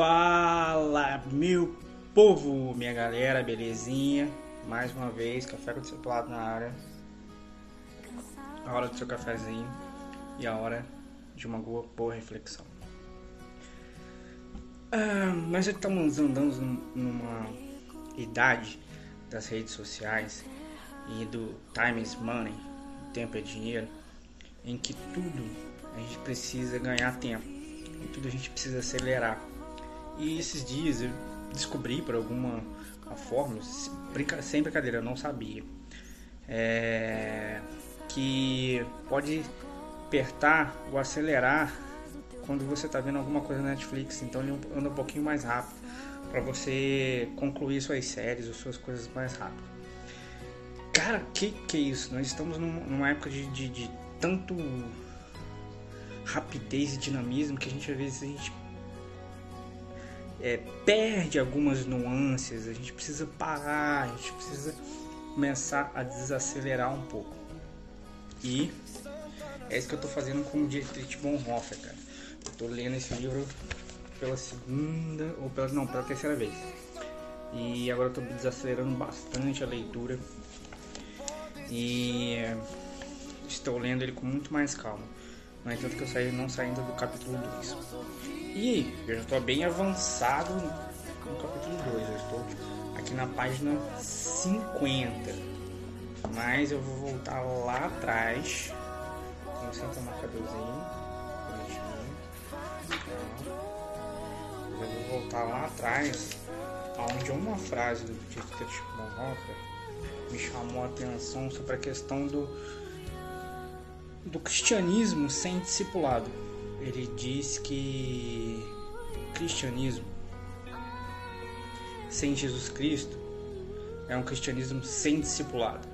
Fala, meu povo, minha galera, belezinha? Mais uma vez, café com discipulado na área. A hora do seu cafezinho e a hora de uma boa, reflexão. Ah, nós estamos andando numa idade das redes sociais e do time is money, tempo é dinheiro, em que tudo a gente precisa ganhar tempo, e tudo a gente precisa acelerar. E esses dias eu descobri por alguma forma, sem brincadeira, eu não sabia, é, que pode apertar ou acelerar quando você está vendo alguma coisa na Netflix, então ele anda um pouquinho mais rápido para você concluir suas séries ou suas coisas mais rápido. Cara, que que é isso? Nós estamos numa época de, de, de tanto rapidez e dinamismo que a gente às vezes a gente é, perde algumas nuances, a gente precisa parar, a gente precisa começar a desacelerar um pouco. E é isso que eu estou fazendo com o Dietrich Bonhoeffer, cara. Eu tô lendo esse livro pela segunda ou pela não, pela terceira vez. E agora eu tô desacelerando bastante a leitura. E estou lendo ele com muito mais calma. No entanto que eu saí não saindo do capítulo 2. E eu já estou bem avançado no capítulo 2. Eu estou aqui na página 50. Mas eu vou voltar lá atrás. Vamos sentar um marcadorzinho. Eu vou voltar lá atrás, onde uma frase do Dietrich Bonhoeffer me chamou a atenção sobre a questão do, do cristianismo sem discipulado. Ele diz que cristianismo sem Jesus Cristo é um cristianismo sem discipulado.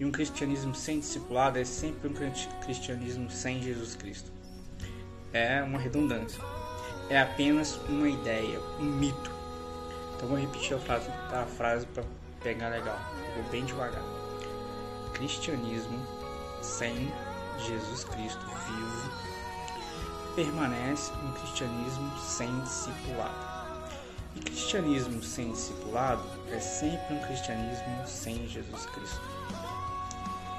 E um cristianismo sem discipulado é sempre um cristianismo sem Jesus Cristo. É uma redundância. É apenas uma ideia, um mito. Então vou repetir a frase, a frase para pegar legal. Vou bem devagar. Cristianismo sem Jesus Cristo vivo permanece um cristianismo sem discipulado. E cristianismo sem discipulado é sempre um cristianismo sem Jesus Cristo.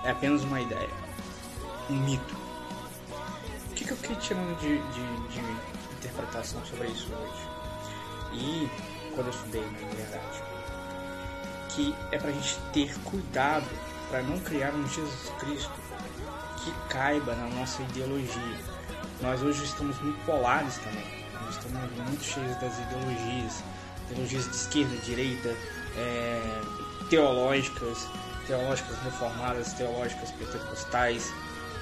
É apenas uma ideia, um mito. O que, que eu fiquei tirando de, de, de interpretação sobre isso hoje? E quando eu estudei, na verdade, que é para a gente ter cuidado para não criar um Jesus Cristo que caiba na nossa ideologia. Nós hoje estamos muito polares também. Nós estamos muito cheios das ideologias, ideologias de esquerda, direita, é, teológicas, teológicas reformadas, teológicas pentecostais.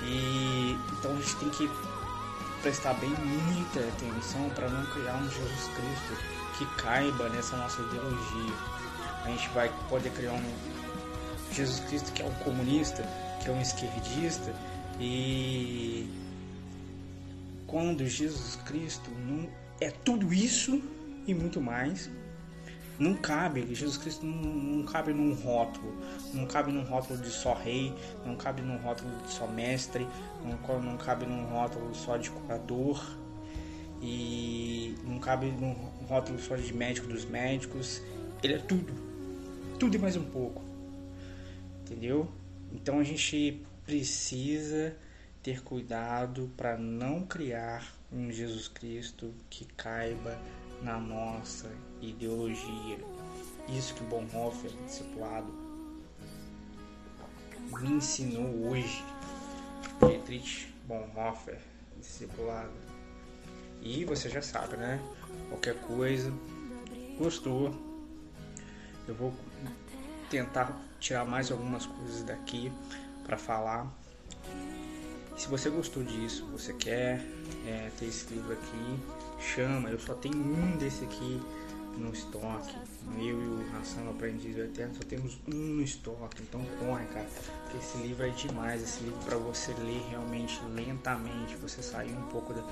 E então a gente tem que prestar bem muita atenção para não criar um Jesus Cristo que caiba nessa nossa ideologia. A gente vai poder criar um Jesus Cristo que é um comunista, que é um esquerdista e quando Jesus Cristo não é tudo isso e muito mais, não cabe, Jesus Cristo não, não, cabe num rótulo, não cabe num rótulo de só rei, não cabe num rótulo de só mestre, não, não cabe num rótulo só de curador e não cabe num rótulo só de médico dos médicos, ele é tudo, tudo e mais um pouco, entendeu? Então a gente precisa ter cuidado para não criar um Jesus Cristo que caiba na nossa ideologia. Isso que Bonhoeffer, discipulado, me ensinou hoje. Dietrich Bonhoeffer, discipulado. E você já sabe, né? Qualquer coisa, gostou, eu vou tentar tirar mais algumas coisas daqui para falar. Se você gostou disso, você quer é, ter esse livro aqui, chama. Eu só tenho um desse aqui no estoque. Eu e o Nação Aprendiz do Eterno só temos um no estoque. Então corre, cara. Porque esse livro é demais. Esse livro para você ler realmente lentamente. Você sair um pouco da,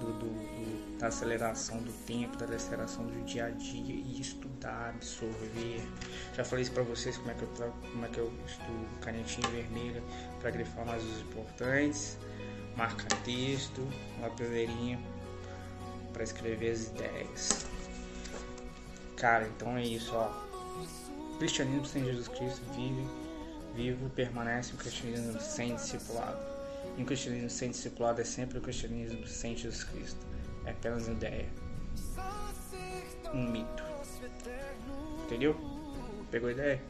do, do, da aceleração do tempo, da aceleração do dia a dia e estudar, absorver. Já falei isso para vocês como é que eu como é que eu estudo canetinha vermelha para grifar mais os importantes, marca texto, uma pedreirinha para escrever as ideias. Cara, então é isso, ó. O cristianismo sem Jesus Cristo vive, vivo, permanece um cristianismo sem discipulado. E um cristianismo sem discipulado é sempre o um cristianismo sem Jesus Cristo. É apenas uma ideia. Um mito. Entendeu? Pegou a ideia?